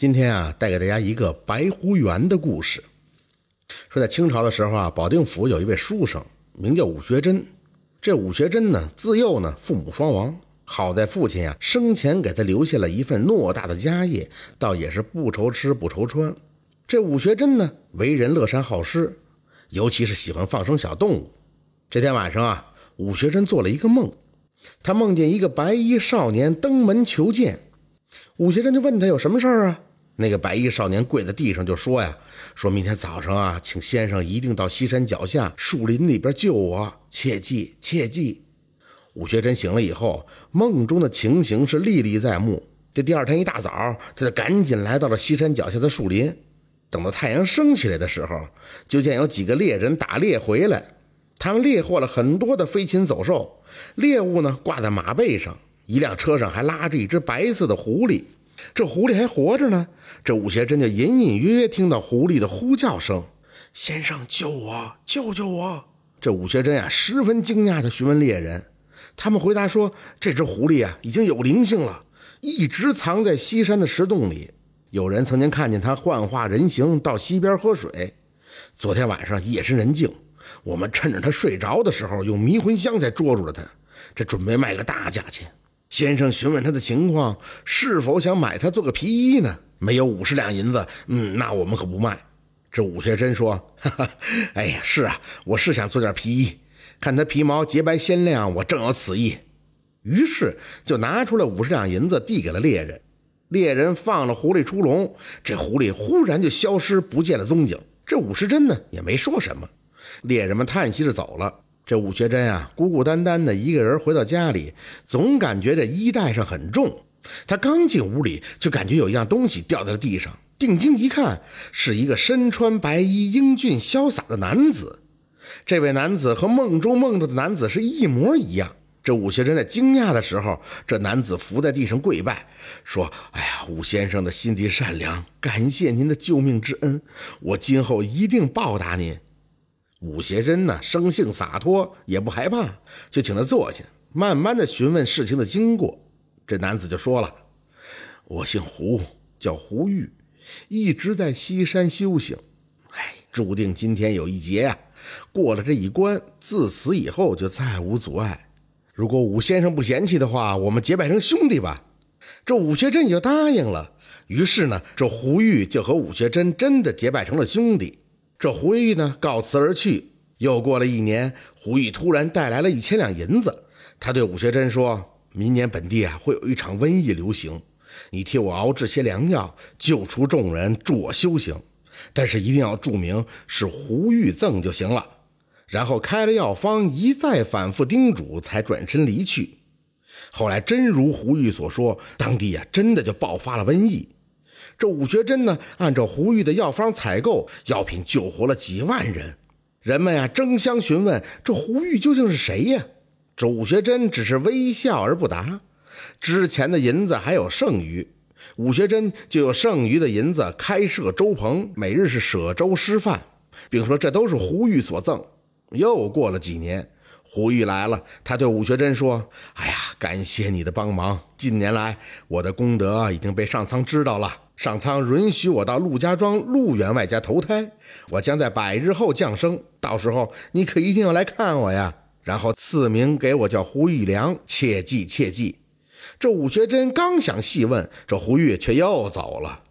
今天啊，带给大家一个白狐原的故事。说在清朝的时候啊，保定府有一位书生，名叫武学珍。这武学珍呢，自幼呢父母双亡，好在父亲呀生前给他留下了一份偌大的家业，倒也是不愁吃不愁穿。这武学珍呢，为人乐善好施，尤其是喜欢放生小动物。这天晚上啊，武学珍做了一个梦，他梦见一个白衣少年登门求见。武学珍就问他有什么事儿啊？那个白衣少年跪在地上就说呀：“说明天早上啊，请先生一定到西山脚下树林里边救我，切记切记。”武学珍醒了以后，梦中的情形是历历在目。这第二天一大早，他就赶紧来到了西山脚下的树林。等到太阳升起来的时候，就见有几个猎人打猎回来，他们猎获了很多的飞禽走兽，猎物呢挂在马背上，一辆车上还拉着一只白色的狐狸。这狐狸还活着呢。这武学珍就隐隐约约听到狐狸的呼叫声：“先生，救我，救救我！”这武学珍呀，十分惊讶地询问猎人，他们回答说：“这只狐狸啊，已经有灵性了，一直藏在西山的石洞里。有人曾经看见它幻化人形到溪边喝水。昨天晚上夜深人静，我们趁着它睡着的时候，用迷魂香才捉住了它。这准备卖个大价钱。”先生询问他的情况，是否想买它做个皮衣呢？没有五十两银子，嗯，那我们可不卖。这武学珍说：“哈哈，哎呀，是啊，我是想做件皮衣，看它皮毛洁白鲜亮，我正有此意。”于是就拿出了五十两银子递给了猎人。猎人放了狐狸出笼，这狐狸忽然就消失不见了踪影。这武时珍呢也没说什么，猎人们叹息着走了。这武学珍啊，孤孤单单的一个人回到家里，总感觉这衣带上很重。他刚进屋里，就感觉有一样东西掉在了地上。定睛一看，是一个身穿白衣、英俊潇洒的男子。这位男子和梦中梦到的男子是一模一样。这武学珍在惊讶的时候，这男子伏在地上跪拜，说：“哎呀，武先生的心地善良，感谢您的救命之恩，我今后一定报答您。”武学珍呢，生性洒脱，也不害怕，就请他坐下，慢慢的询问事情的经过。这男子就说了：“我姓胡，叫胡玉，一直在西山修行。哎，注定今天有一劫呀，过了这一关，自此以后就再无阻碍。如果武先生不嫌弃的话，我们结拜成兄弟吧。”这武学珍也就答应了。于是呢，这胡玉就和武学珍真的结拜成了兄弟。这胡玉呢，告辞而去。又过了一年，胡玉突然带来了一千两银子。他对武学珍说：“明年本地啊，会有一场瘟疫流行，你替我熬制些良药，救出众人，助我修行。但是一定要注明是胡玉赠就行了。”然后开了药方，一再反复叮嘱，才转身离去。后来真如胡玉所说，当地呀，真的就爆发了瘟疫。这武学珍呢，按照胡玉的药方采购药品，救活了几万人。人们呀，争相询问这胡玉究竟是谁呀？这武学珍只是微笑而不答。之前的银子还有剩余，武学珍就有剩余的银子开设粥棚，每日是舍粥施饭，并说这都是胡玉所赠。又过了几年。胡玉来了，他对武学珍说：“哎呀，感谢你的帮忙。近年来，我的功德已经被上苍知道了。上苍允许我到陆家庄陆员外家投胎，我将在百日后降生。到时候你可一定要来看我呀。然后赐名给我叫胡玉良，切记切记。”这武学珍刚想细问，这胡玉却又走了。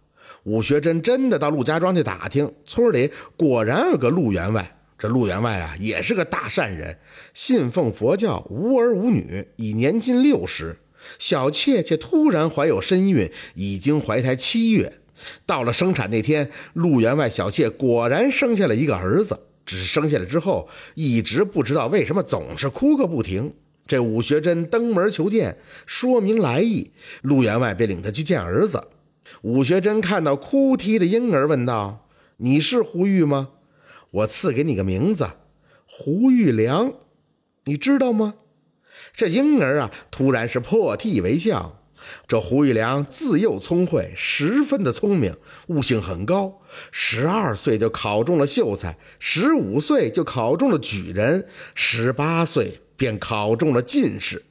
武学珍真的到陆家庄去打听，村里果然有个陆员外。这陆员外啊，也是个大善人，信奉佛教，无儿无女，已年近六十。小妾却突然怀有身孕，已经怀胎七月。到了生产那天，陆员外小妾果然生下了一个儿子。只是生下来之后，一直不知道为什么总是哭个不停。这武学珍登门求见，说明来意，陆员外便领他去见儿子。武学珍看到哭啼的婴儿，问道：“你是胡玉吗？”我赐给你个名字，胡玉良，你知道吗？这婴儿啊，突然是破涕为笑。这胡玉良自幼聪慧，十分的聪明，悟性很高。十二岁就考中了秀才，十五岁就考中了举人，十八岁便考中了进士。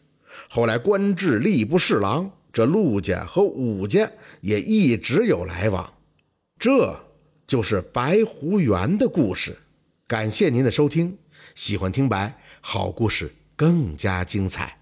后来官至吏部侍郎。这陆家和武家也一直有来往。这就是白狐原的故事。感谢您的收听，喜欢听白好故事更加精彩。